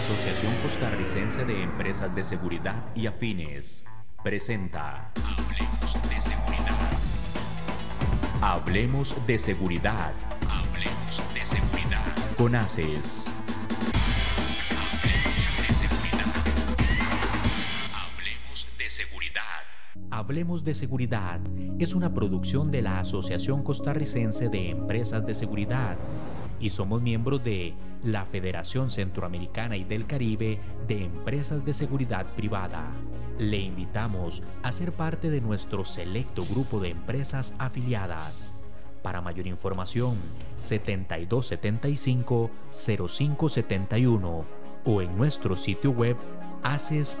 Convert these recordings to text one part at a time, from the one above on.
Asociación Costarricense de Empresas de Seguridad y Afines presenta Hablemos de Seguridad. Hablemos de Seguridad. Hablemos de Seguridad. Con ACES. Hablemos de Seguridad. Hablemos de Seguridad es una producción de la Asociación Costarricense de Empresas de Seguridad y somos miembros de la Federación Centroamericana y del Caribe de Empresas de Seguridad Privada. Le invitamos a ser parte de nuestro selecto grupo de empresas afiliadas. Para mayor información, 7275-0571 o en nuestro sitio web acescr.com.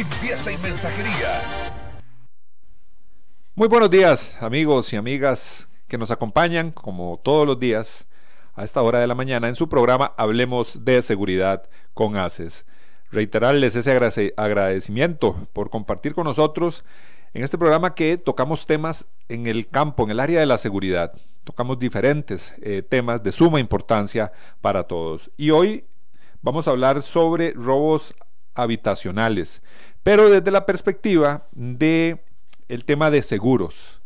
limpieza y mensajería. Muy buenos días, amigos y amigas que nos acompañan, como todos los días, a esta hora de la mañana en su programa Hablemos de Seguridad con ACES. Reiterarles ese agradecimiento por compartir con nosotros en este programa que tocamos temas en el campo, en el área de la seguridad. Tocamos diferentes eh, temas de suma importancia para todos. Y hoy vamos a hablar sobre robos habitacionales pero desde la perspectiva de el tema de seguros.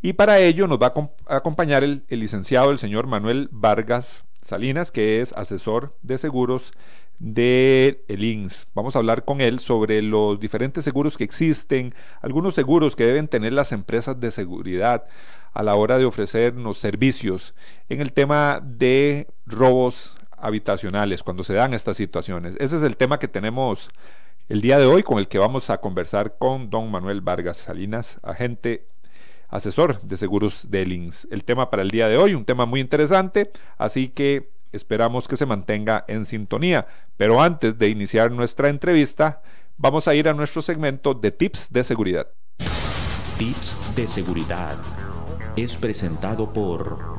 Y para ello nos va a acompañar el, licenciado, el señor Manuel Vargas Salinas, que es asesor de seguros de INS. Vamos a hablar con él sobre los diferentes seguros que existen, algunos seguros que deben tener las empresas de seguridad a la hora de ofrecernos servicios en el tema de robos habitacionales, cuando se dan estas situaciones. Ese es el tema que tenemos el día de hoy con el que vamos a conversar con don Manuel Vargas Salinas, agente asesor de seguros de Links. El tema para el día de hoy, un tema muy interesante, así que esperamos que se mantenga en sintonía. Pero antes de iniciar nuestra entrevista, vamos a ir a nuestro segmento de tips de seguridad. Tips de seguridad es presentado por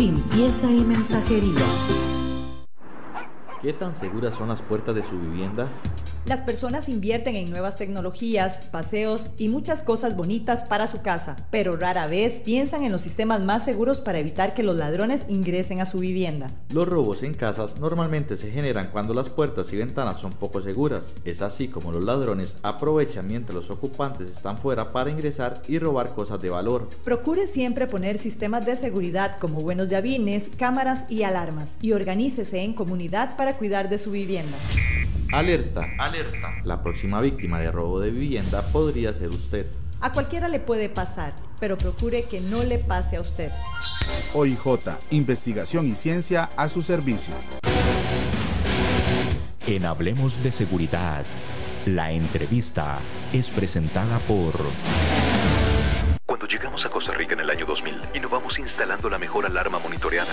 limpieza y mensajería. ¿Qué tan seguras son las puertas de su vivienda? Las personas invierten en nuevas tecnologías, paseos y muchas cosas bonitas para su casa, pero rara vez piensan en los sistemas más seguros para evitar que los ladrones ingresen a su vivienda. Los robos en casas normalmente se generan cuando las puertas y ventanas son poco seguras. Es así como los ladrones aprovechan mientras los ocupantes están fuera para ingresar y robar cosas de valor. Procure siempre poner sistemas de seguridad como buenos llavines, cámaras y alarmas y organícese en comunidad para cuidar de su vivienda. Alerta. Alerta. La próxima víctima de robo de vivienda podría ser usted. A cualquiera le puede pasar, pero procure que no le pase a usted. OIJ, investigación y ciencia a su servicio. En Hablemos de Seguridad, la entrevista es presentada por... Cuando llegamos a Costa Rica en el año 2000, innovamos instalando la mejor alarma monitoreada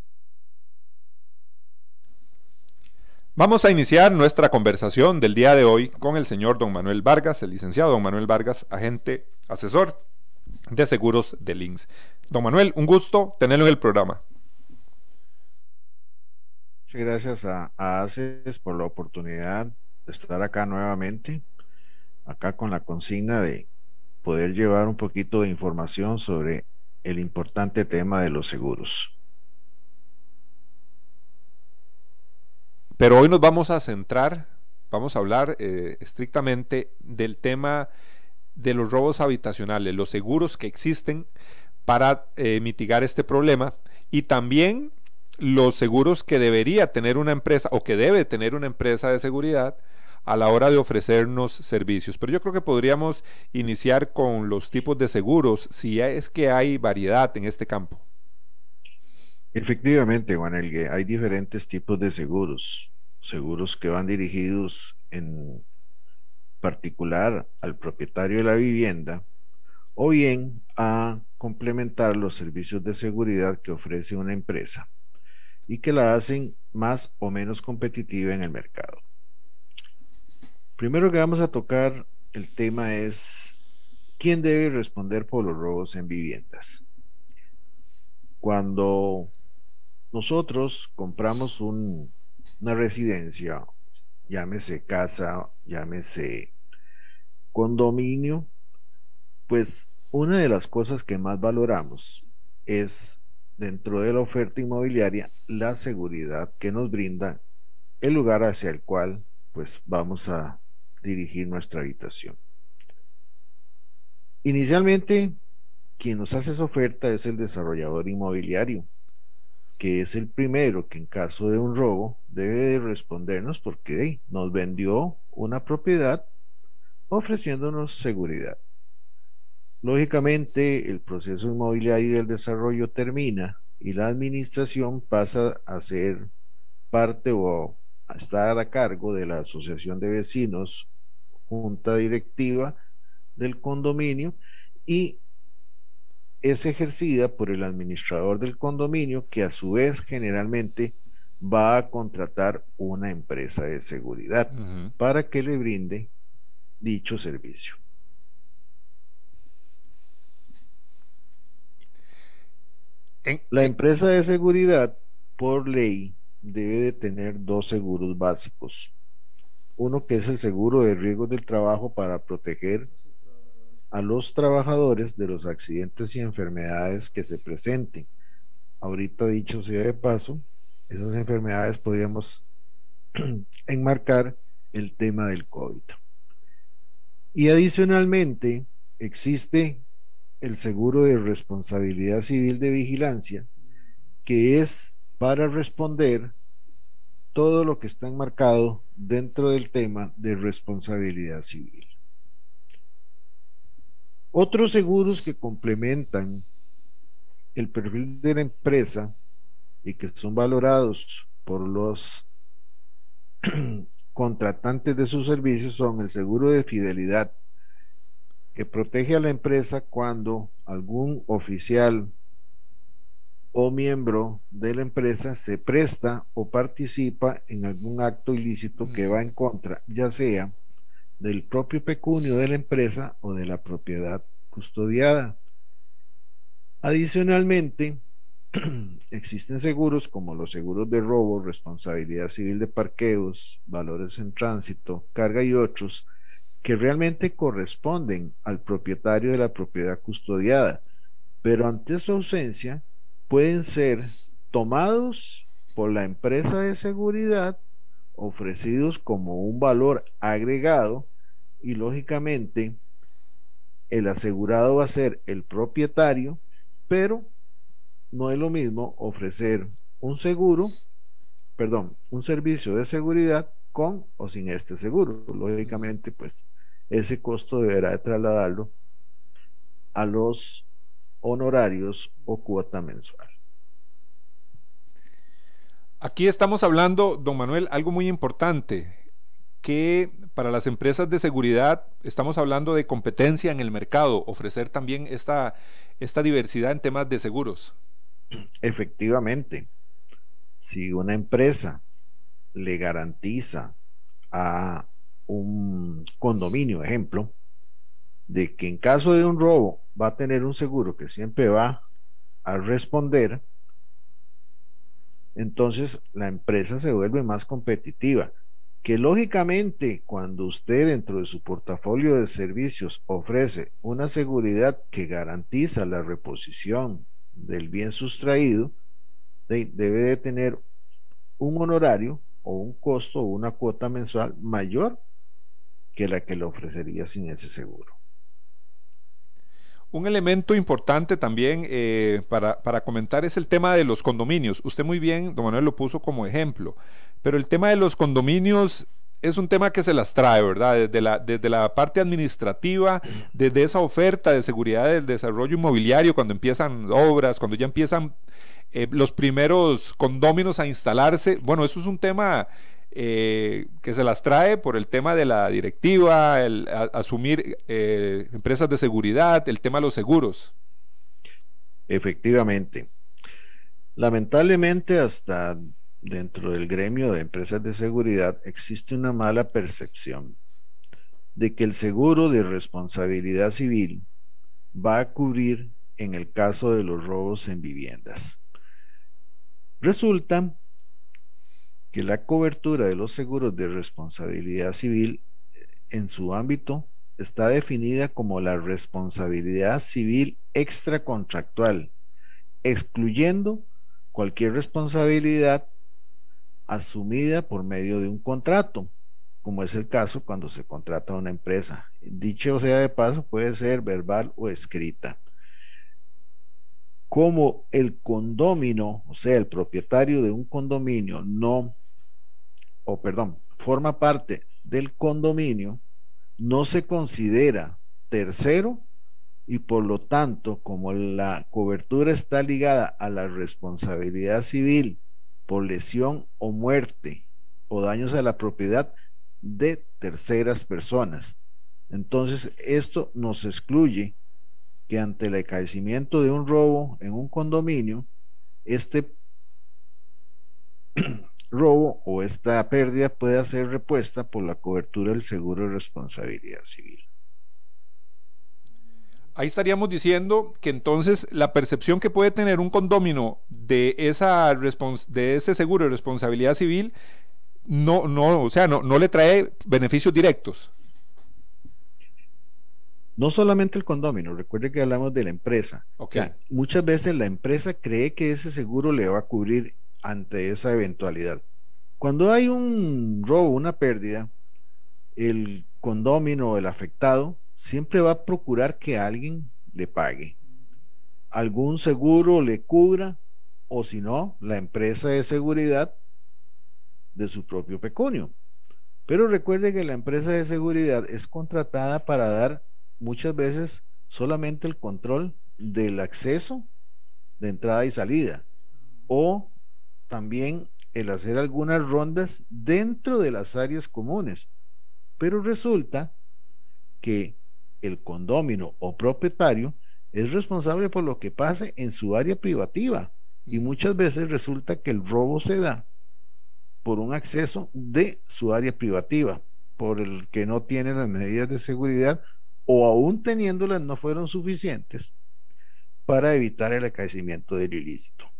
Vamos a iniciar nuestra conversación del día de hoy con el señor don Manuel Vargas, el licenciado don Manuel Vargas, agente asesor de seguros de Links. Don Manuel, un gusto tenerlo en el programa. Muchas gracias a, a ACES por la oportunidad de estar acá nuevamente, acá con la consigna de poder llevar un poquito de información sobre el importante tema de los seguros. Pero hoy nos vamos a centrar, vamos a hablar eh, estrictamente del tema de los robos habitacionales, los seguros que existen para eh, mitigar este problema y también los seguros que debería tener una empresa o que debe tener una empresa de seguridad a la hora de ofrecernos servicios. Pero yo creo que podríamos iniciar con los tipos de seguros, si es que hay variedad en este campo. Efectivamente, Juan Elgue, hay diferentes tipos de seguros. Seguros que van dirigidos en particular al propietario de la vivienda o bien a complementar los servicios de seguridad que ofrece una empresa y que la hacen más o menos competitiva en el mercado. Primero que vamos a tocar el tema es quién debe responder por los robos en viviendas. Cuando nosotros compramos una residencia, llámese casa, llámese condominio, pues una de las cosas que más valoramos es dentro de la oferta inmobiliaria la seguridad que nos brinda el lugar hacia el cual pues vamos a dirigir nuestra habitación. Inicialmente, quien nos hace esa oferta es el desarrollador inmobiliario, que es el primero que en caso de un robo debe respondernos porque nos vendió una propiedad ofreciéndonos seguridad. Lógicamente, el proceso inmobiliario del desarrollo termina y la administración pasa a ser parte o a estar a cargo de la asociación de vecinos, junta directiva del condominio y es ejercida por el administrador del condominio que a su vez generalmente va a contratar una empresa de seguridad para que le brinde dicho servicio. La empresa de seguridad, por ley, debe de tener dos seguros básicos. Uno que es el seguro de riesgos del trabajo para proteger a los trabajadores de los accidentes y enfermedades que se presenten. Ahorita dicho sea de paso, esas enfermedades podríamos enmarcar el tema del COVID. Y adicionalmente existe el seguro de responsabilidad civil de vigilancia, que es para responder todo lo que está enmarcado dentro del tema de responsabilidad civil. Otros seguros que complementan el perfil de la empresa y que son valorados por los contratantes de sus servicios son el seguro de fidelidad, que protege a la empresa cuando algún oficial o miembro de la empresa se presta o participa en algún acto ilícito que va en contra, ya sea del propio pecunio de la empresa o de la propiedad custodiada. Adicionalmente, existen seguros como los seguros de robo, responsabilidad civil de parqueos, valores en tránsito, carga y otros, que realmente corresponden al propietario de la propiedad custodiada, pero ante su ausencia pueden ser tomados por la empresa de seguridad, ofrecidos como un valor agregado y lógicamente el asegurado va a ser el propietario, pero no es lo mismo ofrecer un seguro, perdón, un servicio de seguridad con o sin este seguro. Lógicamente, pues ese costo deberá de trasladarlo a los honorarios o cuota mensual. Aquí estamos hablando, don Manuel, algo muy importante, que para las empresas de seguridad estamos hablando de competencia en el mercado, ofrecer también esta, esta diversidad en temas de seguros. Efectivamente, si una empresa le garantiza a un condominio, ejemplo, de que en caso de un robo va a tener un seguro que siempre va a responder, entonces la empresa se vuelve más competitiva. Que lógicamente cuando usted dentro de su portafolio de servicios ofrece una seguridad que garantiza la reposición del bien sustraído, debe de tener un honorario o un costo o una cuota mensual mayor que la que le ofrecería sin ese seguro. Un elemento importante también eh, para, para, comentar es el tema de los condominios. Usted muy bien, don Manuel, lo puso como ejemplo, pero el tema de los condominios es un tema que se las trae, ¿verdad? Desde la, desde la parte administrativa, desde esa oferta de seguridad del desarrollo inmobiliario, cuando empiezan obras, cuando ya empiezan eh, los primeros condóminos a instalarse. Bueno, eso es un tema eh, que se las trae por el tema de la directiva, el asumir eh, empresas de seguridad, el tema de los seguros. Efectivamente. Lamentablemente, hasta dentro del gremio de empresas de seguridad existe una mala percepción de que el seguro de responsabilidad civil va a cubrir en el caso de los robos en viviendas. Resulta que la cobertura de los seguros de responsabilidad civil eh, en su ámbito está definida como la responsabilidad civil extracontractual, excluyendo cualquier responsabilidad asumida por medio de un contrato, como es el caso cuando se contrata a una empresa. Dicho sea de paso, puede ser verbal o escrita. Como el condomino, o sea, el propietario de un condominio no o perdón, forma parte del condominio, no se considera tercero y por lo tanto, como la cobertura está ligada a la responsabilidad civil por lesión o muerte o daños a la propiedad de terceras personas. Entonces, esto nos excluye que ante el acaecimiento de un robo en un condominio, este robo o esta pérdida puede ser repuesta por la cobertura del seguro de responsabilidad civil. Ahí estaríamos diciendo que entonces la percepción que puede tener un condomino de, esa de ese seguro de responsabilidad civil no, no, o sea, no, no le trae beneficios directos. No solamente el condomino, recuerde que hablamos de la empresa. O sea, muchas veces la empresa cree que ese seguro le va a cubrir ante esa eventualidad. Cuando hay un robo, una pérdida, el condomino o el afectado siempre va a procurar que alguien le pague. Algún seguro le cubra o si no, la empresa de seguridad de su propio pecunio. Pero recuerde que la empresa de seguridad es contratada para dar muchas veces solamente el control del acceso de entrada y salida o también el hacer algunas rondas dentro de las áreas comunes. Pero resulta que el condomino o propietario es responsable por lo que pase en su área privativa y muchas veces resulta que el robo se da por un acceso de su área privativa, por el que no tiene las medidas de seguridad o aún teniéndolas no fueron suficientes para evitar el acaecimiento del ilícito.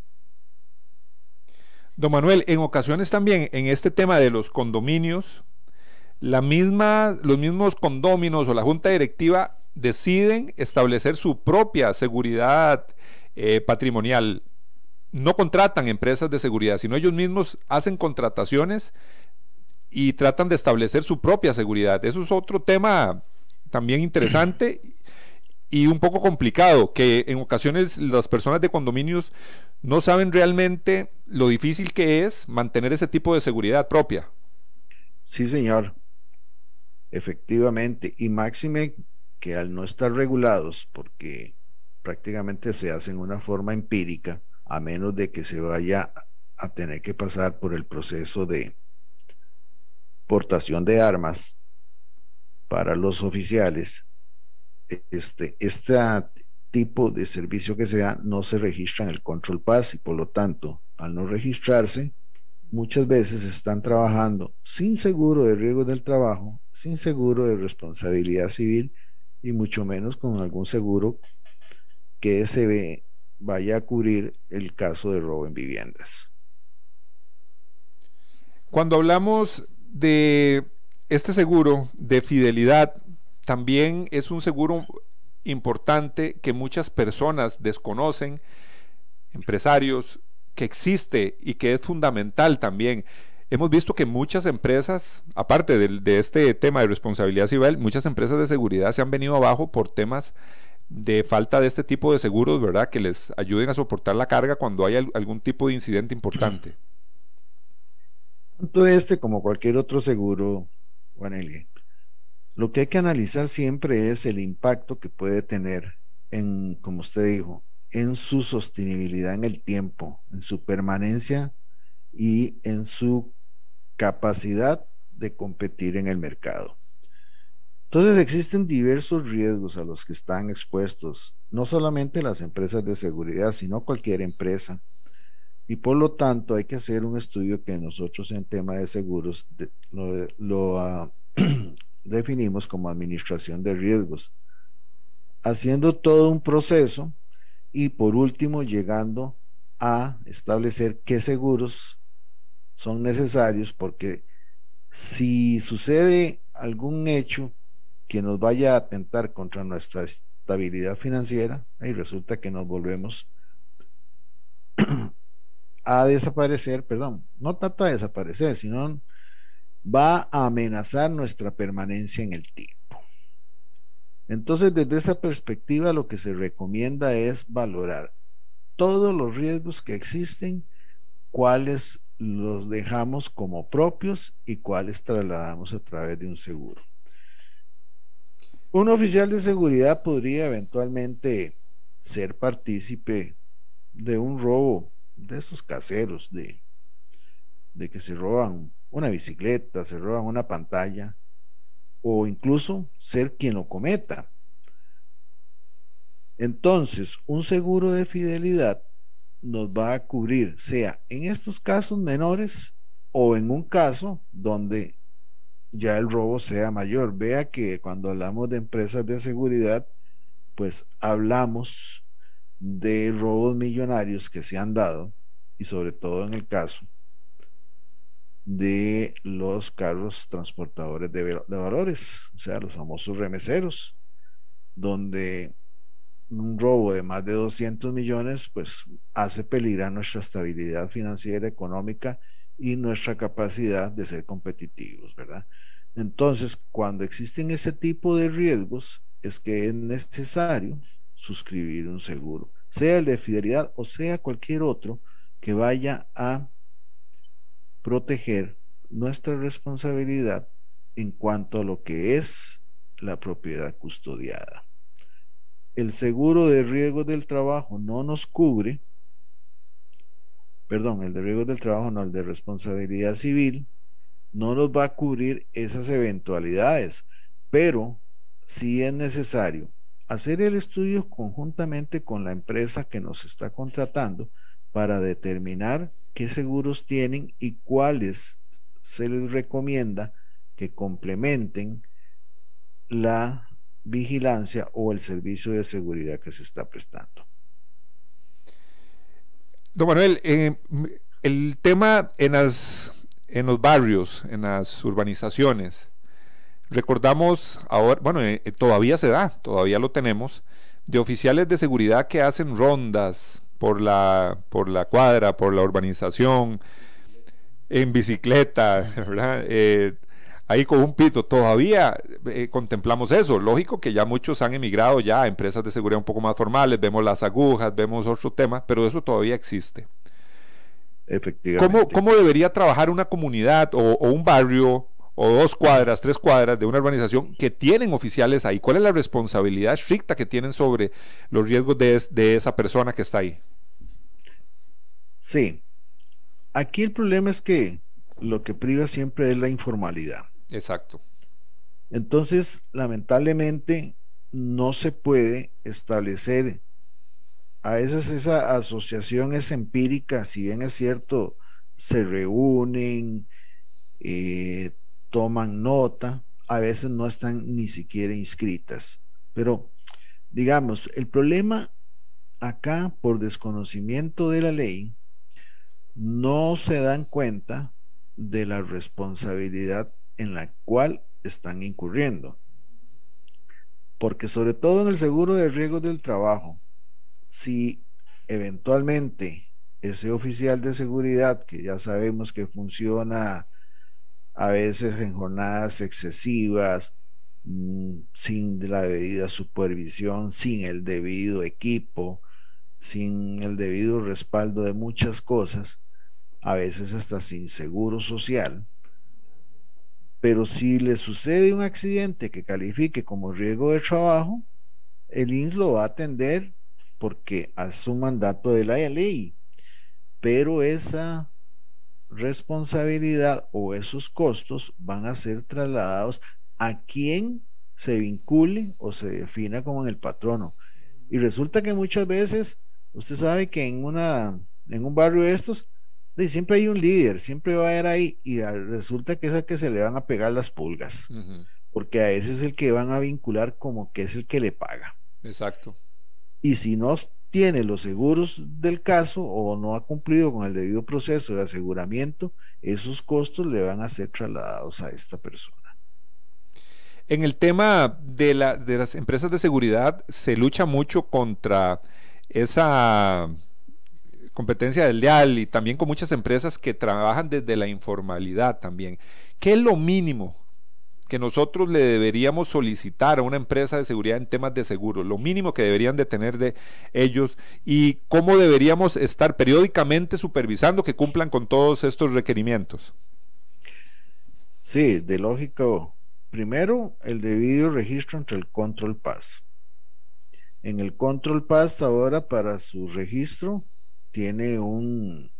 Don Manuel, en ocasiones también en este tema de los condominios, la misma, los mismos condóminos o la junta directiva deciden establecer su propia seguridad eh, patrimonial. No contratan empresas de seguridad, sino ellos mismos hacen contrataciones y tratan de establecer su propia seguridad. Eso es otro tema también interesante y un poco complicado, que en ocasiones las personas de condominios no saben realmente lo difícil que es mantener ese tipo de seguridad propia. Sí, señor. Efectivamente. Y máxime que al no estar regulados, porque prácticamente se hacen una forma empírica, a menos de que se vaya a tener que pasar por el proceso de portación de armas para los oficiales, este, este tipo de servicio que se da no se registra en el Control Pass y por lo tanto, al no registrarse, muchas veces están trabajando sin seguro de riesgo del trabajo, sin seguro de responsabilidad civil y mucho menos con algún seguro que se ve, vaya a cubrir el caso de robo en viviendas. Cuando hablamos de este seguro de fidelidad, también es un seguro importante que muchas personas desconocen, empresarios, que existe y que es fundamental también. Hemos visto que muchas empresas, aparte de, este tema de responsabilidad civil, muchas empresas de seguridad se han venido abajo por temas de falta de este tipo de seguros, ¿verdad? Que les ayuden a soportar la carga cuando hay algún tipo de incidente importante. Tanto este como cualquier otro seguro, Juan lo que hay que analizar siempre es el impacto que puede tener en, como usted dijo, en su sostenibilidad en el tiempo, en su permanencia y en su capacidad de competir en el mercado. Entonces existen diversos riesgos a los que están expuestos, no solamente las empresas de seguridad, sino cualquier empresa. Y por lo tanto hay que hacer un estudio que nosotros en tema de seguros lo, ah, definimos como administración de riesgos, haciendo todo un proceso y por último llegando a establecer qué seguros son necesarios porque si sucede algún hecho que nos vaya a atentar contra nuestra estabilidad financiera y resulta que nos volvemos a desaparecer, perdón, no tanto a desaparecer, sino va a amenazar nuestra permanencia en el tiempo. Entonces, desde esa perspectiva, lo que se recomienda es valorar todos los riesgos que existen, cuáles los dejamos como propios y cuáles trasladamos a través de un seguro. Un oficial de seguridad podría eventualmente ser partícipe de un robo de esos caseros, de, de que se roban una bicicleta, se roban una pantalla, o incluso ser quien lo cometa. Entonces, un seguro de fidelidad nos va a cubrir, sea en estos casos menores o en un caso donde ya el robo sea mayor. Vea que cuando hablamos de empresas de seguridad, pues hablamos de robos millonarios que se han dado y sobre todo en el caso de los carros transportadores de, valores, o sea, los famosos remeseros, donde un robo de más de 200 millones, pues hace peligrar nuestra estabilidad financiera, económica y nuestra capacidad de ser competitivos, ¿verdad? Entonces, cuando existen ese tipo de riesgos, es que es necesario suscribir un seguro, sea el de fidelidad o sea cualquier otro que vaya a proteger nuestra responsabilidad en cuanto a lo que es la propiedad custodiada. El seguro de riesgos del trabajo no nos cubre, perdón, el de riesgos del trabajo no, el de responsabilidad civil, no nos va a cubrir esas eventualidades, pero si es necesario hacer el estudio conjuntamente con la empresa que nos está contratando para determinar qué seguros tienen y cuáles se les recomienda que complementen la vigilancia o el servicio de seguridad que se está prestando. Don Manuel, eh, el tema en, en los barrios, en las urbanizaciones, recordamos ahora, bueno, eh, todavía se da, todavía lo tenemos, de oficiales de seguridad que hacen rondas, por la, por la cuadra, por la urbanización, en bicicleta, ¿verdad? Eh, ahí con un pito. Todavía eh, contemplamos eso. Lógico que ya muchos han emigrado ya a empresas de seguridad un poco más formales, vemos las agujas, vemos otros temas, pero eso todavía existe. Efectivamente. ¿Cómo, debería trabajar una comunidad o, un barrio o dos cuadras, tres cuadras de una urbanización que tienen oficiales ahí? ¿Cuál es la responsabilidad estricta que tienen sobre los riesgos de, de esa persona que está ahí? Sí. Aquí el problema es que lo que priva siempre es la informalidad. Exacto. Entonces, lamentablemente, no se puede establecer a veces esa asociación es empírica, si bien es cierto, se reúnen, eh, toman nota, a veces no están ni siquiera inscritas. Pero, digamos, el problema acá, por desconocimiento de la ley, no se dan cuenta de la responsabilidad en la cual están incurriendo. Porque sobre todo en el seguro de riesgos del trabajo, si eventualmente ese oficial de seguridad, que ya sabemos que funciona a veces en jornadas excesivas, mm, sin la debida supervisión, sin el debido equipo, sin el debido respaldo de muchas cosas, a veces hasta sin seguro social. Pero si le sucede un accidente que califique como riesgo de trabajo, el INS lo va a atender porque es un mandato de la ley. Pero esa responsabilidad o esos costos van a ser trasladados a quien se vincule o se defina como en el patrono. Y resulta que muchas veces, usted sabe que en, una, en un barrio de estos, siempre hay un líder, siempre va a haber ahí, y resulta que es al que se le van a pegar las pulgas, porque a ese es el que van a vincular como que es el que le paga. Exacto. Y si no tiene los seguros del caso o no ha cumplido con el debido proceso de aseguramiento, esos costos le van a ser trasladados a esta persona. En el tema de, la, de las empresas de seguridad se lucha mucho contra esa competencia del dial y también con muchas empresas que trabajan desde la informalidad también. ¿Qué es lo mínimo que nosotros le deberíamos solicitar a una empresa de seguridad en temas de seguro, lo mínimo que deberían de tener de ellos y cómo deberíamos estar periódicamente supervisando que cumplan con todos estos requerimientos. Sí, de lógico. Primero, el debido registro entre el Control Pass. En el Control Pass ahora para su registro tiene un,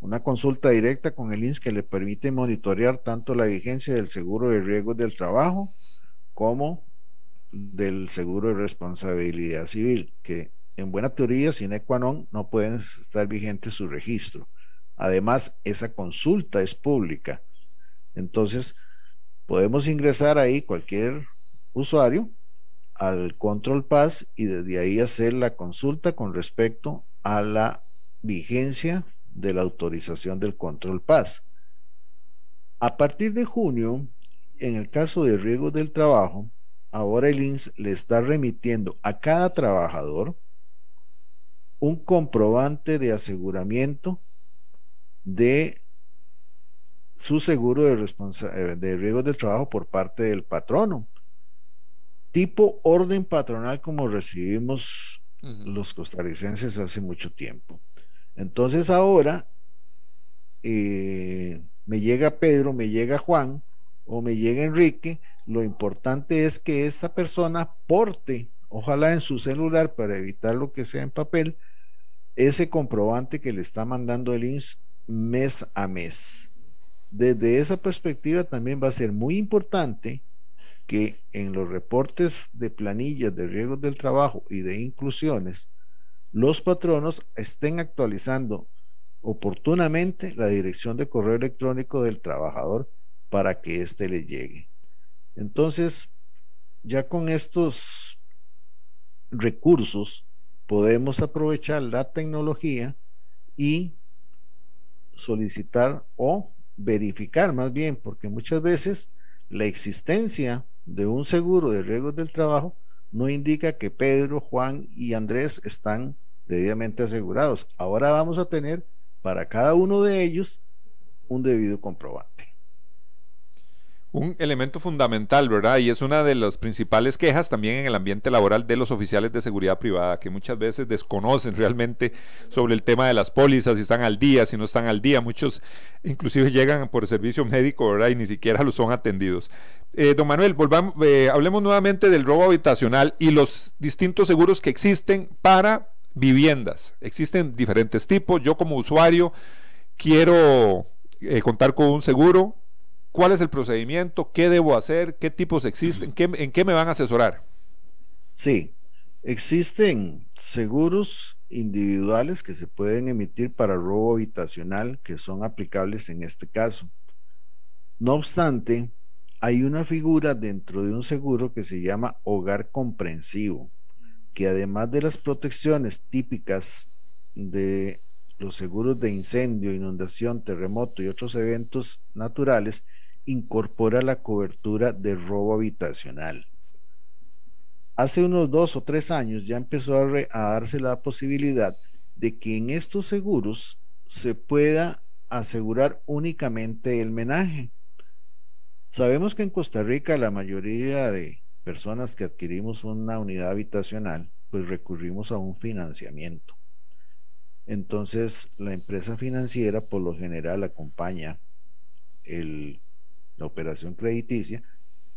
una consulta directa con el INS que le permite monitorear tanto la vigencia del seguro de riesgos del trabajo como del seguro de responsabilidad civil, que en buena teoría, sin qua no pueden estar vigentes su registro. Además, esa consulta es pública. Entonces, podemos ingresar ahí cualquier usuario al Control Pass y desde ahí hacer la consulta con respecto a la vigencia de la autorización del control paz. A partir de junio, en el caso de riesgos del trabajo, ahora el INS le está remitiendo a cada trabajador un comprobante de aseguramiento de su seguro de, eh, de riesgos del trabajo por parte del patrono. Tipo orden patronal como recibimos los costarricenses hace mucho tiempo. Entonces ahora eh, me llega Pedro, me llega Juan o me llega Enrique, lo importante es que esta persona porte, ojalá en su celular para evitar lo que sea en papel, ese comprobante que le está mandando el INS mes a mes. Desde esa perspectiva también va a ser muy importante que en los reportes de planillas de riesgos del trabajo y de inclusiones, los patronos estén actualizando oportunamente la dirección de correo electrónico del trabajador para que éste le llegue. Entonces, ya con estos recursos podemos aprovechar la tecnología y solicitar o verificar más bien, porque muchas veces la existencia de un seguro de riesgos del trabajo no indica que Pedro, Juan y Andrés están debidamente asegurados. Ahora vamos a tener para cada uno de ellos un debido comprobante. Un elemento fundamental, ¿verdad? Y es una de las principales quejas también en el ambiente laboral de los oficiales de seguridad privada, que muchas veces desconocen realmente sobre el tema de las pólizas, si están al día, si no están al día. Muchos inclusive llegan por servicio médico, ¿verdad? Y ni siquiera los son atendidos. Eh, don Manuel, volvamos, eh, hablemos nuevamente del robo habitacional y los distintos seguros que existen para viviendas. Existen diferentes tipos. Yo como usuario quiero eh, contar con un seguro. ¿Cuál es el procedimiento? ¿Qué debo hacer? ¿Qué tipos existen? ¿En qué me van a asesorar? Sí, existen seguros individuales que se pueden emitir para robo habitacional que son aplicables en este caso. No obstante, hay una figura dentro de un seguro que se llama hogar comprensivo, que además de las protecciones típicas de los seguros de incendio, inundación, terremoto y otros eventos naturales, incorpora la cobertura de robo habitacional. Hace unos dos o tres años ya empezó a, darse la posibilidad de que en estos seguros se pueda asegurar únicamente el menaje. Sabemos que en Costa Rica la mayoría de personas que adquirimos una unidad habitacional, pues recurrimos a un financiamiento. Entonces, la empresa financiera por lo general acompaña el, la operación crediticia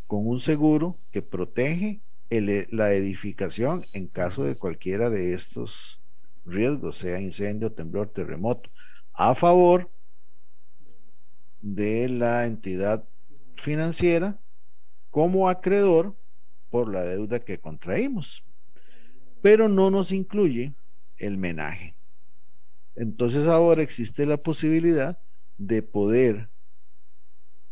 con un seguro que protege la edificación en caso de cualquiera de estos riesgos, sea incendio, temblor, terremoto, a favor de la entidad financiera como acreedor por la deuda que contraímos. Pero no nos incluye el menaje. Entonces ahora existe la posibilidad de poder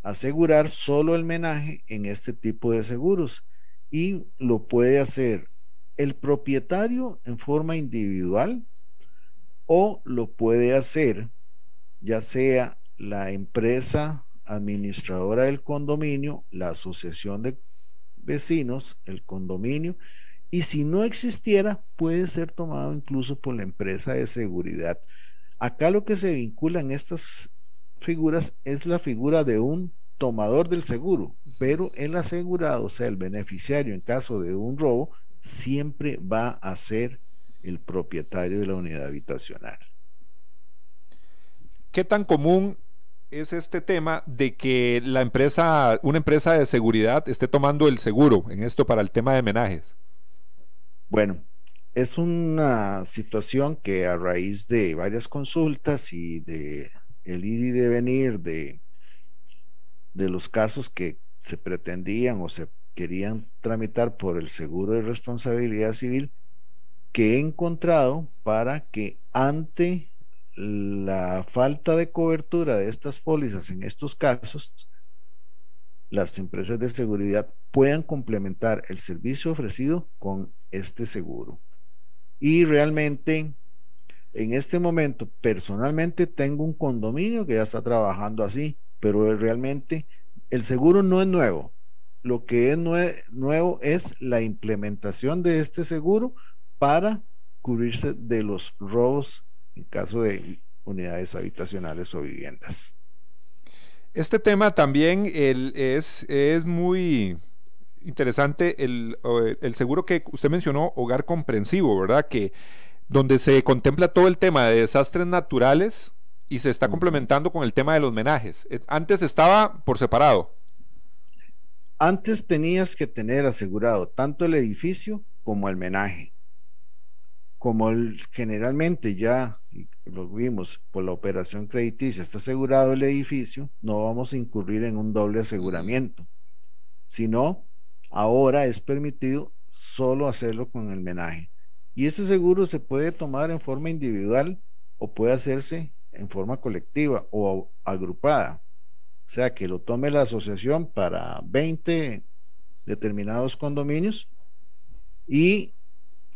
asegurar solo el menaje en este tipo de seguros y lo puede hacer el propietario en forma individual o lo puede hacer ya sea la empresa administradora del condominio, la asociación de vecinos, el condominio, y si no existiera, puede ser tomado incluso por la empresa de seguridad. Acá lo que se vincula en estas figuras es la figura de un tomador del seguro, pero el asegurado, o sea, el beneficiario en caso de un robo, siempre va a ser el propietario de la unidad habitacional. ¿Qué tan común es este tema de que la empresa, una empresa de seguridad esté tomando el seguro en esto para el tema de menajes? Bueno, es una situación que a raíz de varias consultas y de el ir y de venir de, de los casos que se pretendían o se querían tramitar por el seguro de responsabilidad civil, que he encontrado para que ante la falta de cobertura de estas pólizas en estos casos, las empresas de seguridad puedan complementar el servicio ofrecido con este seguro. Y realmente, en este momento, personalmente tengo un condominio que ya está trabajando así, pero realmente el seguro no es nuevo. Lo que es nuevo es la implementación de este seguro para cubrirse de los robos en caso de unidades habitacionales o viviendas. Este tema también es, muy interesante, el, el, seguro que usted mencionó, hogar comprensivo, ¿verdad? Que donde se contempla todo el tema de desastres naturales y se está complementando con el tema de los menajes. Eh, antes estaba por separado. Antes tenías que tener asegurado tanto el edificio como el menaje como generalmente ya lo vimos por la operación crediticia está asegurado el edificio, no vamos a incurrir en un doble aseguramiento, sino ahora es permitido solo hacerlo con el menaje. Y ese seguro se puede tomar en forma individual o puede hacerse en forma colectiva o agrupada. O sea, que lo tome la asociación para 20 determinados condominios y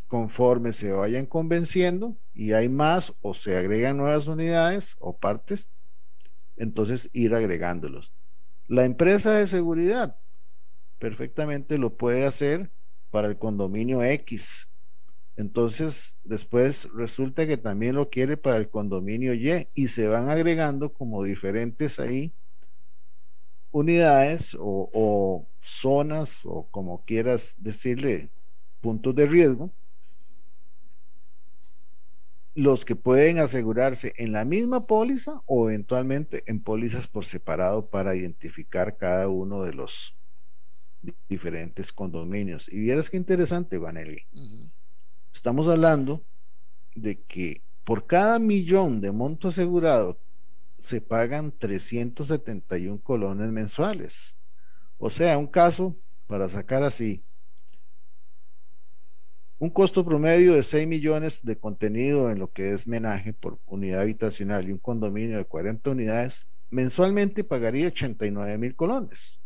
conforme se vayan convenciendo y hay más o se agregan nuevas unidades o partes, entonces ir agregándolos. La empresa de seguridad perfectamente lo puede hacer para el condominio X. Entonces, después resulta que también lo quiere para el condominio Y y se van agregando como diferentes ahí unidades o, zonas o como quieras decirle puntos de riesgo los que pueden asegurarse en la misma póliza o eventualmente en pólizas por separado para identificar cada uno de los diferentes condominios. Y vieras qué interesante, Vanelli. Estamos hablando de que por cada millón de monto asegurado se pagan 371 colones mensuales. O sea, un caso, para sacar así, un costo promedio de 6 millones de contenido en lo que es menaje por unidad habitacional y un condominio de 40 unidades, mensualmente pagaría 89 mil colones.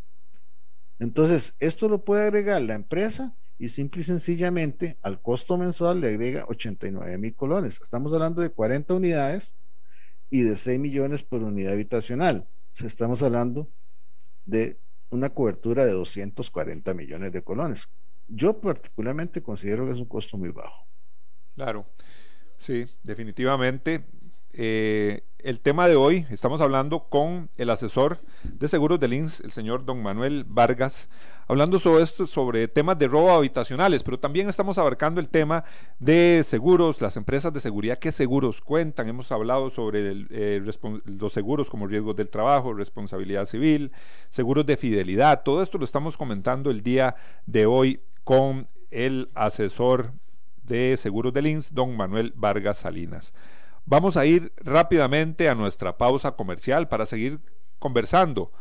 Entonces, esto lo puede agregar la empresa y simple y sencillamente al costo mensual le agrega 89 mil colones. Estamos hablando de 40 unidades y de 6 millones por unidad habitacional. Estamos hablando de una cobertura de 240 millones de colones. Yo particularmente considero que es un costo muy bajo. Claro, sí, definitivamente. Eh, el tema de hoy, estamos hablando con el asesor de seguros del INS, el señor don Manuel Vargas, hablando sobre esto, sobre temas de robo habitacionales, pero también estamos abarcando el tema de seguros, las empresas de seguridad, qué seguros cuentan. Hemos hablado sobre eh, los seguros como riesgos del trabajo, responsabilidad civil, seguros de fidelidad. Todo esto lo estamos comentando el día de hoy con el asesor de seguros del INS, don Manuel Vargas Salinas. Vamos a ir rápidamente a nuestra pausa comercial para seguir conversando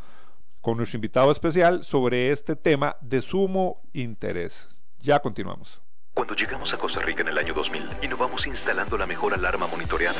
con nuestro invitado especial sobre este tema de sumo interés. Ya continuamos. Cuando llegamos a Costa Rica en el año 2000, innovamos instalando la mejor alarma monitoreada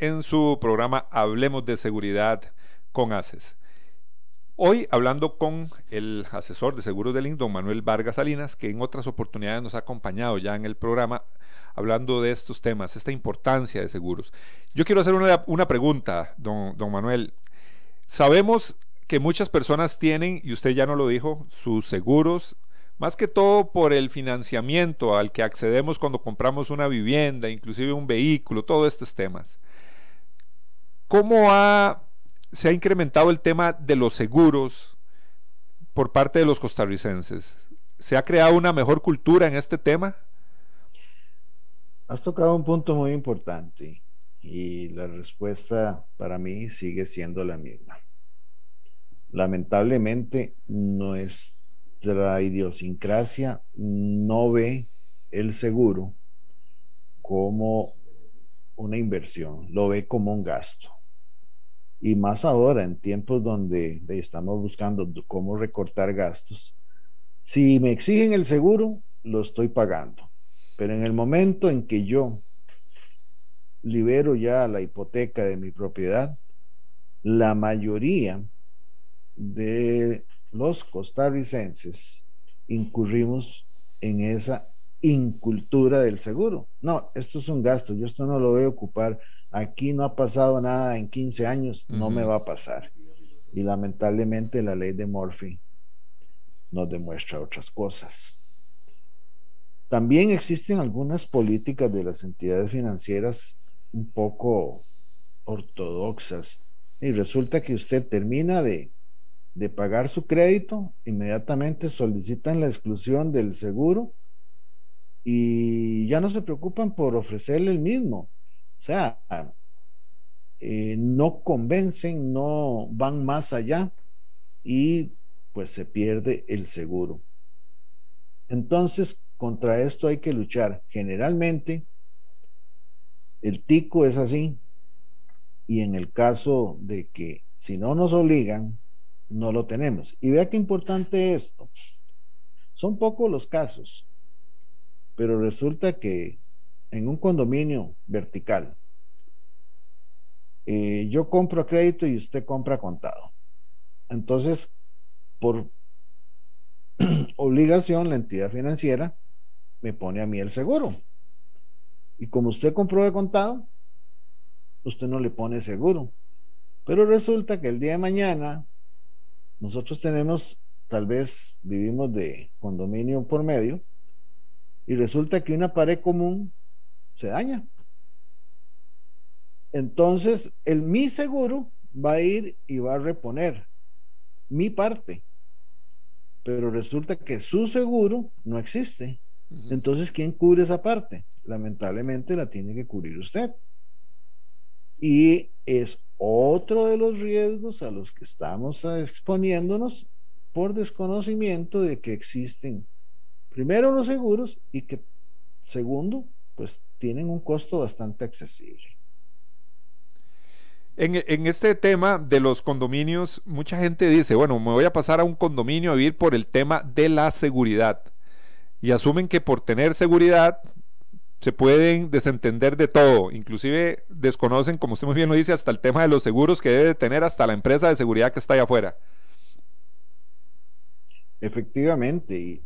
en su programa Hablemos de Seguridad con ACES. Hoy hablando con el asesor de seguros del don Manuel Vargas Salinas, que en otras oportunidades nos ha acompañado ya en el programa hablando de estos temas, esta importancia de seguros. Yo quiero hacer una, pregunta, don, don Manuel. Sabemos que muchas personas tienen, y usted ya no lo dijo, sus seguros, más que todo por el financiamiento al que accedemos cuando compramos una vivienda, inclusive un vehículo, todos estos temas. ¿Cómo se ha incrementado el tema de los seguros por parte de los costarricenses? ¿Se ha creado una mejor cultura en este tema? Has tocado un punto muy importante y la respuesta para mí sigue siendo la misma. Lamentablemente, nuestra idiosincrasia no ve el seguro como una inversión, lo ve como un gasto y más ahora en tiempos donde estamos buscando cómo recortar gastos. Si me exigen el seguro, lo estoy pagando, pero en el momento en que yo libero ya la hipoteca de mi propiedad, la mayoría de los costarricenses incurrimos en esa incultura del seguro. No, esto es un gasto, yo esto no lo voy a ocupar aquí no ha pasado nada en 15 años, no me va a pasar. Y lamentablemente la ley de Murphy nos demuestra otras cosas. También existen algunas políticas de las entidades financieras un poco ortodoxas y resulta que usted termina de, de pagar su crédito, inmediatamente solicitan la exclusión del seguro y ya no se preocupan por ofrecerle el mismo o sea, eh, no convencen, no van más allá y pues se pierde el seguro. Entonces, contra esto hay que luchar. Generalmente, el tico es así. Y en el caso de que si no nos obligan, no lo tenemos. Y vea qué importante esto. Son pocos los casos, pero resulta que en un condominio vertical, eh, yo compro a crédito y usted compra contado. Entonces, por obligación, la entidad financiera me pone a mí el seguro. Y como usted compró de contado, usted no le pone seguro. Pero resulta que el día de mañana nosotros tenemos, tal vez vivimos de condominio por medio, y resulta que una pared común se daña. Entonces, el mi seguro va a ir y va a reponer mi parte. Pero resulta que su seguro no existe. Entonces, ¿quién cubre esa parte? Lamentablemente la tiene que cubrir usted. Y es otro de los riesgos a los que estamos exponiéndonos por desconocimiento de que existen primero los seguros y que segundo pues tienen un costo bastante accesible. En, este tema de los condominios, mucha gente dice, bueno, me voy a pasar a un condominio a vivir por el tema de la seguridad. Y asumen que por tener seguridad se pueden desentender de todo. Inclusive desconocen, como usted muy bien lo dice, hasta el tema de los seguros que debe tener hasta la empresa de seguridad que está allá afuera. Efectivamente.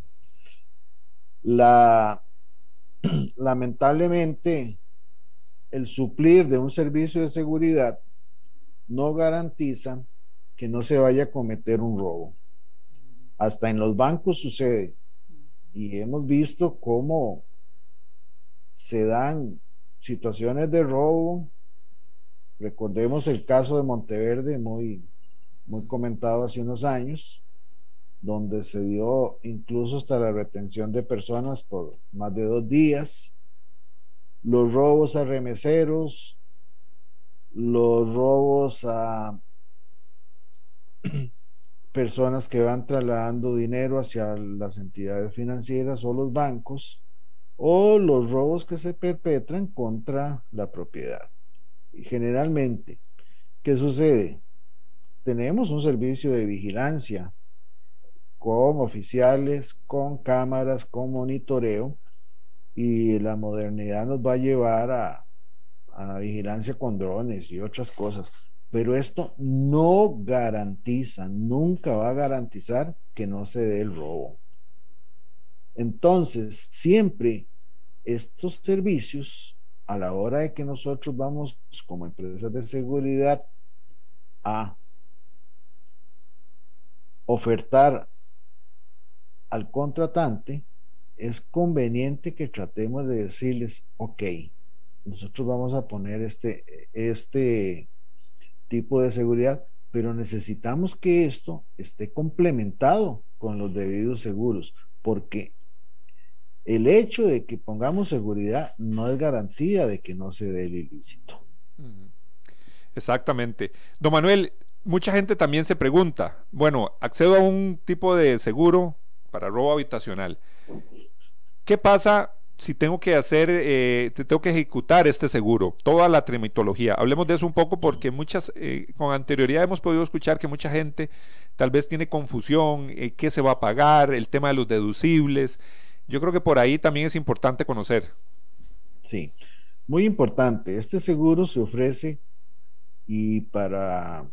La, lamentablemente, el suplir de un servicio de seguridad no garantiza que no se vaya a cometer un robo. Hasta en los bancos sucede. Y hemos visto cómo se dan situaciones de robo. Recordemos el caso de Monteverde, muy, muy comentado hace unos años, donde se dio incluso hasta la retención de personas por más de dos días. Los robos a remeseros, los robos a personas que van trasladando dinero hacia las entidades financieras o los bancos, o los robos que se perpetran contra la propiedad. Y generalmente, ¿qué sucede? Tenemos un servicio de vigilancia con oficiales, con cámaras, con monitoreo, y la modernidad nos va a llevar a a vigilancia con drones y otras cosas. Pero esto no garantiza, nunca va a garantizar que no se dé el robo. Entonces, siempre estos servicios, a la hora de que nosotros vamos como empresas de seguridad a ofertar al contratante, es conveniente que tratemos de decirles, ok, nosotros vamos a poner este, este tipo de seguridad, pero necesitamos que esto esté complementado con los debidos seguros, porque el hecho de que pongamos seguridad no es garantía de que no se dé el ilícito. Exactamente. Don Manuel, mucha gente también se pregunta, bueno, accedo a un tipo de seguro para robo habitacional. ¿Qué pasa si tengo que hacer, eh, tengo que ejecutar este seguro, toda la trimitología. Hablemos de eso un poco porque muchas, eh, con anterioridad hemos podido escuchar que mucha gente tal vez tiene confusión, eh, qué se va a pagar, el tema de los deducibles. Yo creo que por ahí también es importante conocer. Sí, muy importante. Este seguro se ofrece y para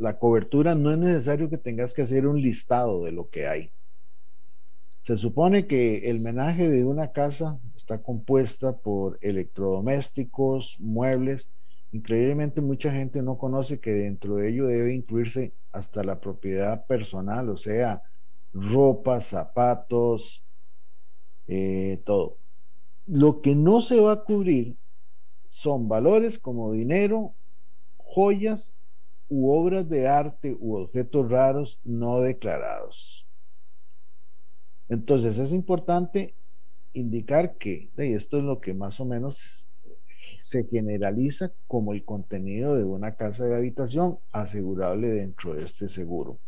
la cobertura no es necesario que tengas que hacer un listado de lo que hay se supone que el menaje de una casa está compuesta por electrodomésticos, muebles. Increíblemente mucha gente no conoce que dentro de ello debe incluirse hasta la propiedad personal, o sea, ropa, zapatos, eh, todo. Lo que no se va a cubrir son valores como dinero, joyas u obras de arte u objetos raros no declarados. Entonces es importante indicar que esto es lo que más o menos se generaliza como el contenido de una casa de habitación asegurable dentro de este seguro.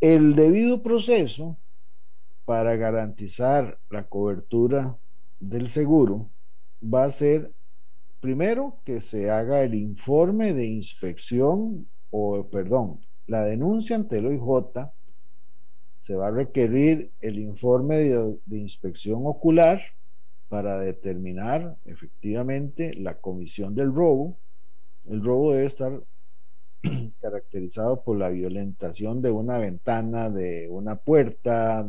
El debido proceso para garantizar la cobertura del seguro va a ser primero que se haga el informe de inspección o perdón, la denuncia ante el OIJ se va a requerir el informe de, inspección ocular para determinar efectivamente la comisión del robo. El robo debe estar caracterizado por la violentación de una ventana, de una puerta,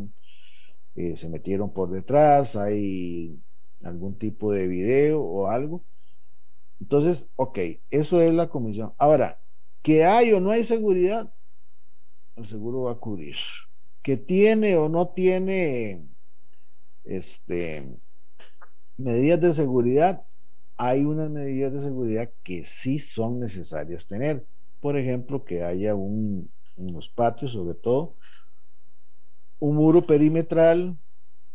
eh, se metieron por detrás, hay algún tipo de video o algo. Entonces, ok, eso es la comisión. Ahora, que hay o no hay seguridad, el seguro va a cubrir que tiene o no tiene este, medidas de seguridad, hay unas medidas de seguridad que sí son necesarias tener. Por ejemplo, que haya un, en los patios, sobre todo, un muro perimetral,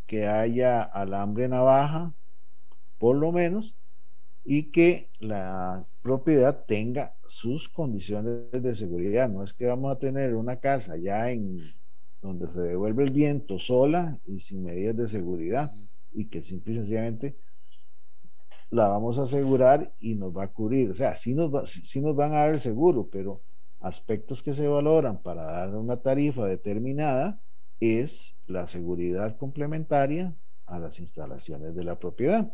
que haya alambre navaja, por lo menos, y que la propiedad tenga sus condiciones de seguridad. No es que vamos a tener una casa ya en donde se devuelve el viento sola y sin medidas de seguridad y que simple y sencillamente la vamos a asegurar y nos va a cubrir. O sea, sí nos, nos van a dar el seguro, pero aspectos que se valoran para dar una tarifa determinada es la seguridad complementaria a las instalaciones de la propiedad.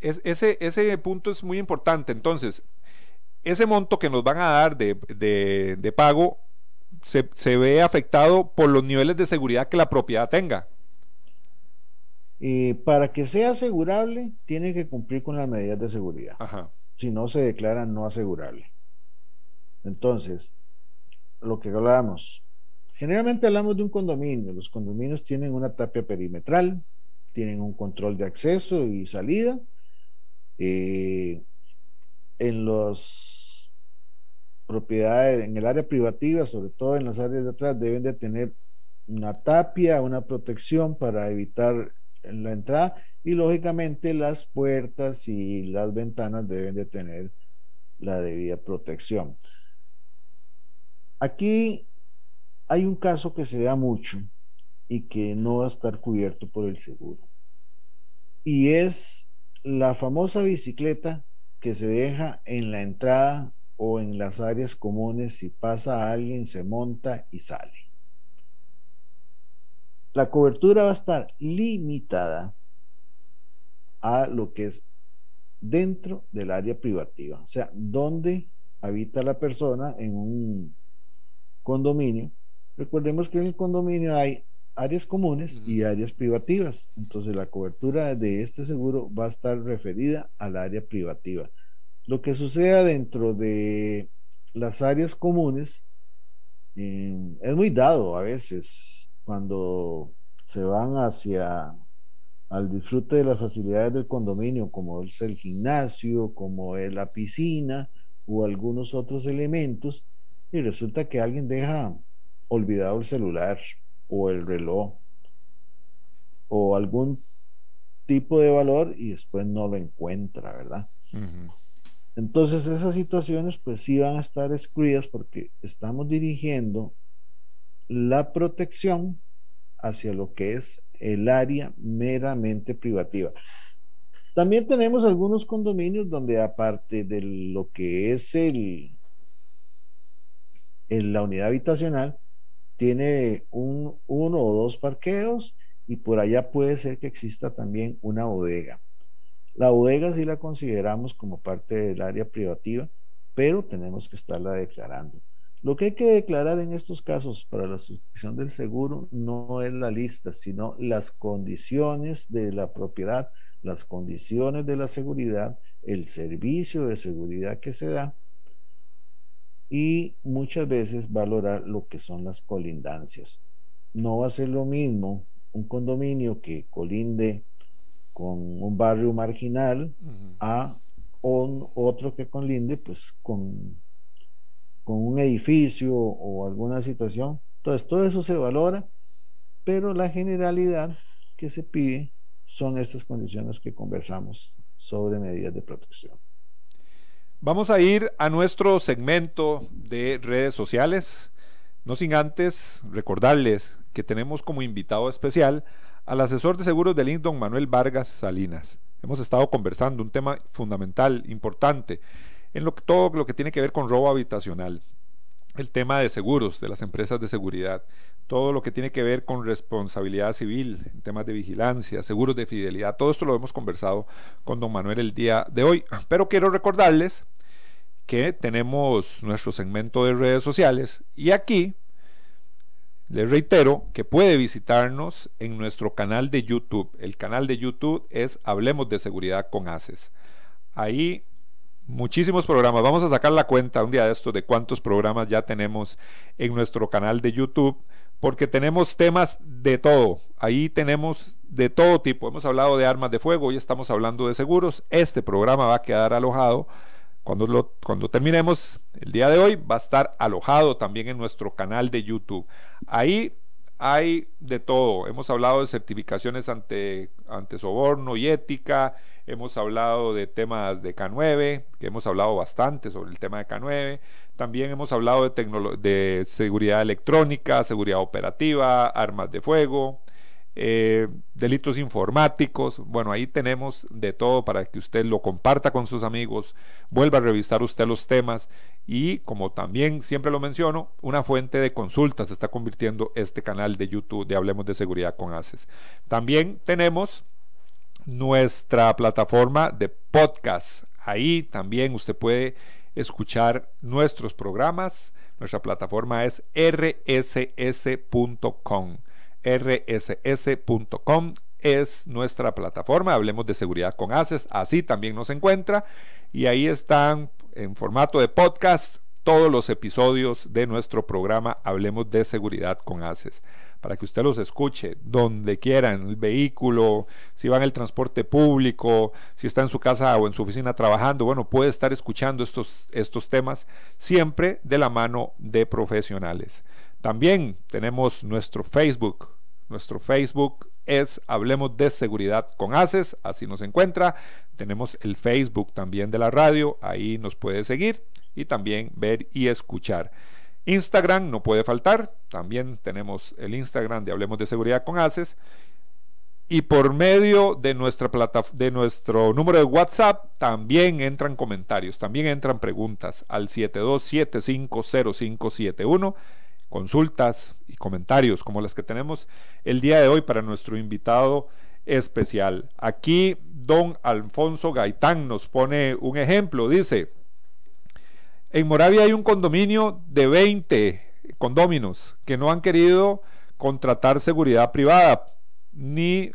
Ese, ese punto es muy importante. Entonces, ese monto que nos van a dar de, pago se, ve afectado por los niveles de seguridad que la propiedad tenga. Y para que sea asegurable, tiene que cumplir con las medidas de seguridad. Si no, se declara no asegurable. Entonces, lo que hablamos, generalmente hablamos de un condominio. Los condominios tienen una tapia perimetral, tienen un control de acceso y salida. Eh, en los propiedades, en el área privativa, sobre todo en las áreas de atrás, deben de tener una tapia, una protección para evitar la entrada y lógicamente las puertas y las ventanas deben de tener la debida protección. Aquí hay un caso que se da mucho y que no va a estar cubierto por el seguro. Y es la famosa bicicleta que se deja en la entrada o en las áreas comunes si pasa alguien, se monta y sale. La cobertura va a estar limitada a lo que es dentro del área privativa, o sea, donde habita la persona en un condominio. Recordemos que en el condominio hay áreas comunes y áreas privativas. Entonces la cobertura de este seguro va a estar referida al área privativa. Lo que suceda dentro de las áreas comunes eh, es muy dado a veces cuando se van hacia al disfrute de las facilidades del condominio, como es el gimnasio, como es la piscina o algunos otros elementos, y resulta que alguien deja olvidado el celular o el reloj o algún tipo de valor y después no lo encuentra, ¿verdad? Entonces esas situaciones pues sí van a estar excluidas porque estamos dirigiendo la protección hacia lo que es el área meramente privativa. También tenemos algunos condominios donde aparte de lo que es el, en la unidad habitacional, tiene un, uno o dos parqueos y por allá puede ser que exista también una bodega. La bodega sí la consideramos como parte del área privativa, pero tenemos que estarla declarando. Lo que hay que declarar en estos casos para la suscripción del seguro no es la lista, sino las condiciones de la propiedad, las condiciones de la seguridad, el servicio de seguridad que se da y muchas veces valorar lo que son las colindancias. No va a ser lo mismo un condominio que colinde con un barrio marginal a un, otro que colinde pues con, con un edificio o alguna situación. Entonces todo eso se valora, pero la generalidad que se pide son estas condiciones que conversamos sobre medidas de protección. Vamos a ir a nuestro segmento de redes sociales, no sin antes recordarles que tenemos como invitado especial al asesor de seguros del INC, don Manuel Vargas Salinas. Hemos estado conversando un tema fundamental, importante, en lo todo lo que tiene que ver con robo habitacional, el tema de seguros de las empresas de seguridad, todo lo que tiene que ver con responsabilidad civil, temas de vigilancia, seguros de fidelidad, todo esto lo hemos conversado con don Manuel el día de hoy. Pero quiero recordarles que tenemos nuestro segmento de redes sociales y aquí les reitero que puede visitarnos en nuestro canal de YouTube. El canal de YouTube es Hablemos de Seguridad con ACES. Ahí muchísimos programas. Vamos a sacar la cuenta un día de esto de cuántos programas ya tenemos en nuestro canal de YouTube porque tenemos temas de todo. Ahí tenemos de todo tipo. Hemos hablado de armas de fuego, hoy estamos hablando de seguros. Este programa va a quedar alojado. Cuando, cuando terminemos el día de hoy, va a estar alojado también en nuestro canal de YouTube. Ahí hay de todo. Hemos hablado de certificaciones ante, ante soborno y ética. Hemos hablado de temas de K9, que hemos hablado bastante sobre el tema de K9. También hemos hablado de, de seguridad electrónica, seguridad operativa, armas de fuego. eh, delitos informáticos. Bueno, ahí tenemos de todo para que usted lo comparta con sus amigos, vuelva a revisar usted los temas y como también siempre lo menciono, una fuente de consultas se está convirtiendo este canal de YouTube de Hablemos de Seguridad con ACES. También tenemos nuestra plataforma de podcast. Ahí también usted puede escuchar nuestros programas. Nuestra plataforma es rss.com rss.com es nuestra plataforma, hablemos de seguridad con ACES, así también nos encuentra. Y ahí están en formato de podcast todos los episodios de nuestro programa Hablemos de seguridad con ACES para que usted los escuche donde quiera, en el vehículo, si va en el transporte público, si está en su casa o en su oficina trabajando, bueno, puede estar escuchando estos, estos temas siempre de la mano de profesionales. También tenemos nuestro Facebook. Nuestro Facebook es Hablemos de Seguridad con ACES, así nos encuentra. Tenemos el Facebook también de la radio, ahí nos puede seguir y también ver y escuchar. Instagram no puede faltar, también tenemos el Instagram de Hablemos de Seguridad con ACES. Y por medio de, nuestra de nuestro número de WhatsApp también entran comentarios, también entran preguntas al 72750571 consultas y comentarios como las que tenemos el día de hoy para nuestro invitado especial. Aquí don Alfonso Gaitán nos pone un ejemplo, dice, en Moravia hay un condominio de 20 condóminos que no han querido contratar seguridad privada ni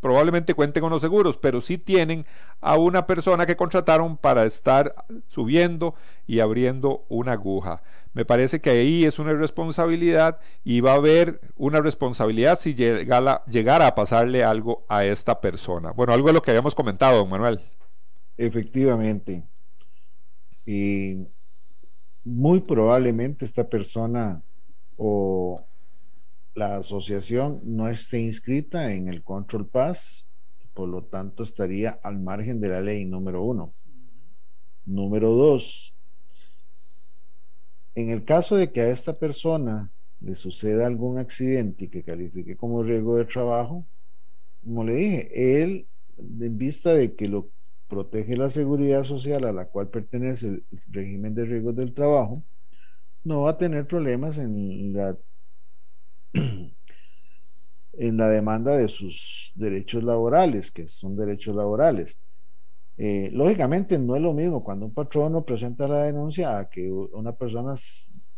probablemente cuenten con los seguros, pero sí tienen a una persona que contrataron para estar subiendo y abriendo una aguja. Me parece que ahí es una irresponsabilidad y va a haber una responsabilidad si llegara, a pasarle algo a esta persona. Bueno, algo de lo que habíamos comentado, don Manuel. Efectivamente. Y muy probablemente esta persona o la asociación no esté inscrita en el Control Pass, por lo tanto estaría al margen de la ley número uno. Número dos, en el caso de que a esta persona le suceda algún accidente y que califique como riesgo de trabajo, como le dije, él, en vista de que lo protege la seguridad social a la cual pertenece el régimen de riesgos del trabajo, no va a tener problemas en la, en la demanda de sus derechos laborales, que son derechos laborales. Eh, lógicamente no es lo mismo cuando un patrono presenta la denuncia a que una persona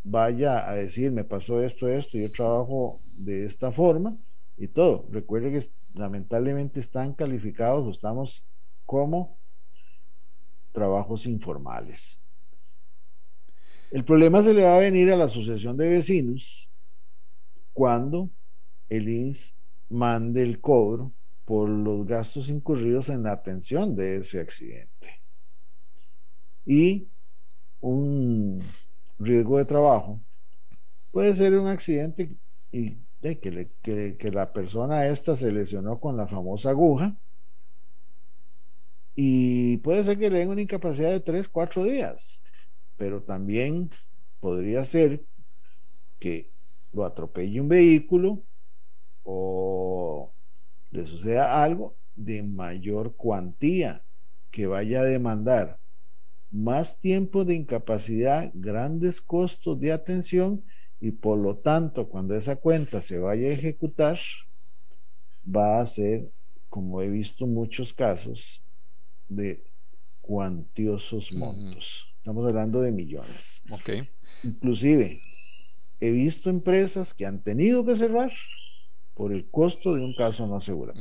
vaya a decir me pasó esto, esto, yo trabajo de esta forma y todo. Recuerde que lamentablemente están calificados o estamos como trabajos informales. El problema se le va a venir a la asociación de vecinos cuando el INS mande el cobro por los gastos incurridos en la atención de ese accidente. Y un riesgo de trabajo puede ser un accidente y, que, la persona esta se lesionó con la famosa aguja y puede ser que le den una incapacidad de 3, 4 días, pero también podría ser que lo atropelle un vehículo o le suceda algo de mayor cuantía que vaya a demandar más tiempo de incapacidad, grandes costos de atención y por lo tanto cuando esa cuenta se vaya a ejecutar va a ser, como he visto muchos casos, de cuantiosos montos. Estamos hablando de millones. Okay. Inclusive, he visto empresas que han tenido que cerrar por el costo de un caso no asegurado.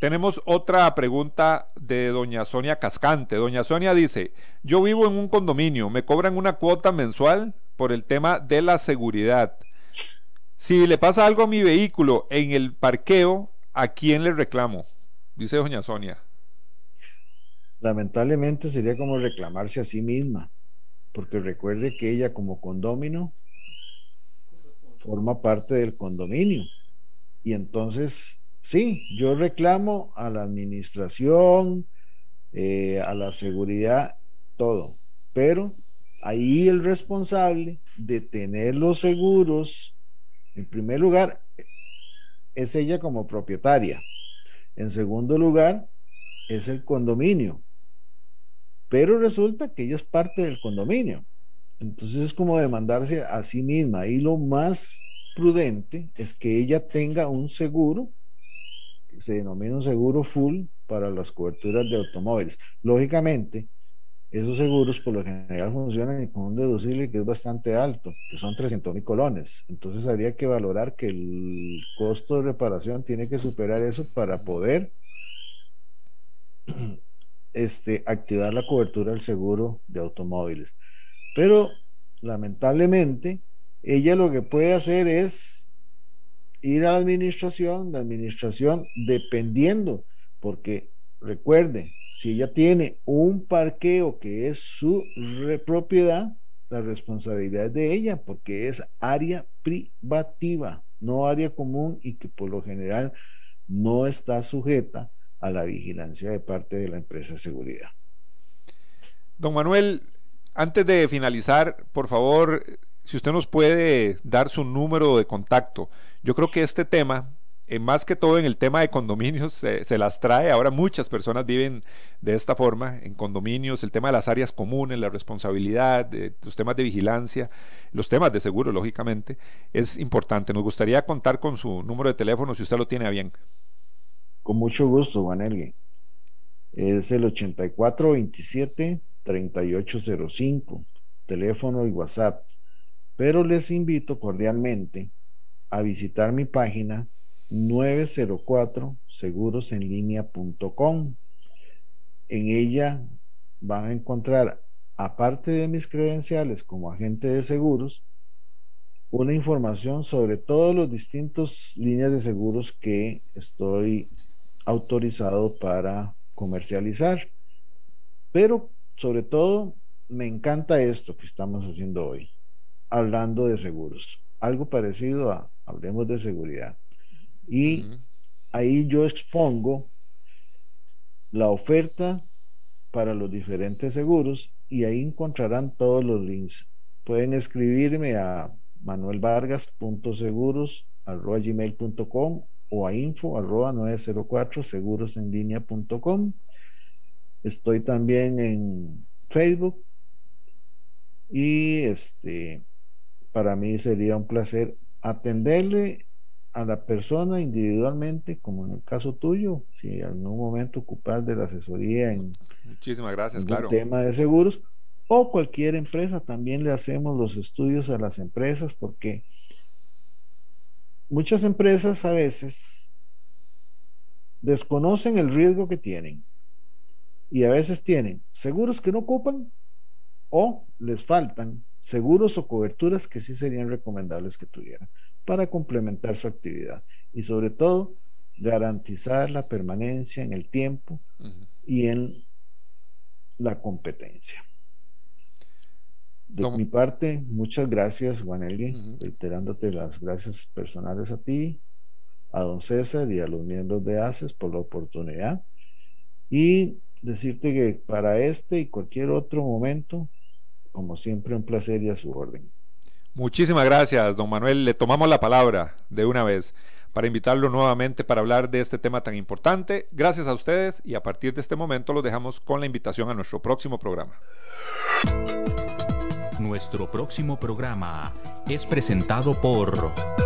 Tenemos otra pregunta de doña Sonia Cascante. Doña Sonia dice, yo vivo en un condominio, me cobran una cuota mensual por el tema de la seguridad. Si le pasa algo a mi vehículo en el parqueo, ¿a quién le reclamo? Dice doña Sonia. Lamentablemente sería como reclamarse a sí misma, porque recuerde que ella como condomino forma parte del condominio. Y entonces, sí, yo reclamo a la administración, eh, a la seguridad, todo. Pero ahí el responsable de tener los seguros, en primer lugar, es ella como propietaria. En segundo lugar, es el condominio. Pero resulta que ella es parte del condominio. Entonces es como demandarse a sí misma. Y lo más prudente es que ella tenga un seguro, que se denomina un seguro full para las coberturas de automóviles. Lógicamente, esos seguros por lo general funcionan con un deducible que es bastante alto, que son 300 mil colones. Entonces habría que valorar que el costo de reparación tiene que superar eso para poder este, activar la cobertura del seguro de automóviles. Pero lamentablemente, ella lo que puede hacer es ir a la administración, la administración dependiendo, porque recuerde, si ella tiene un parqueo que es su propiedad, la responsabilidad es de ella porque es área privativa, no área común y que por lo general no está sujeta a la vigilancia de parte de la empresa de seguridad. Don Manuel, antes de finalizar, por favor, si usted nos puede dar su número de contacto. Yo creo que este tema eh, más que todo en el tema de condominios, se las trae. Ahora muchas personas viven de esta forma, en condominios, el tema de las áreas comunes, la responsabilidad, los temas de vigilancia, los temas de seguro, lógicamente, es importante. Nos gustaría contar con su número de teléfono si usted lo tiene a bien. Con mucho gusto, Juan Elgue. Es el 8427-3805, teléfono y WhatsApp. Pero les invito cordialmente a visitar mi página 904 segurosenlinea.com. En ella van a encontrar, aparte de mis credenciales como agente de seguros, una información sobre todos los distintos líneas de seguros que estoy autorizado para comercializar. Pero sobre todo me encanta esto que estamos haciendo hoy, hablando de seguros. Algo parecido a Hablemos de seguridad. Y ahí yo expongo la oferta para los diferentes seguros y ahí encontrarán todos los links. Pueden escribirme a manuelvargas.seguros.gmail.com o a info 904 segurosenlinea.com. Estoy también en Facebook y este para mí sería un placer atenderle a la persona individualmente, como en el caso tuyo, si en algún momento ocupas de la asesoría en Muchísimas gracias, claro. tema de seguros, o cualquier empresa, también le hacemos los estudios a las empresas, porque muchas empresas a veces desconocen el riesgo que tienen y a veces tienen seguros que no ocupan o les faltan seguros o coberturas que sí serían recomendables que tuvieran para complementar su actividad y sobre todo garantizar la permanencia en el tiempo y en la competencia. De mi parte, muchas gracias, Juan Elgin, reiterándote las gracias personales a ti, a don César y a los miembros de ACES por la oportunidad y decirte que para este y cualquier otro momento, como siempre, un placer y a su orden. Muchísimas gracias, don Manuel. Le tomamos la palabra de una vez para invitarlo nuevamente para hablar de este tema tan importante. Gracias a ustedes y a partir de este momento los dejamos con la invitación a nuestro próximo programa. Nuestro próximo programa es presentado por...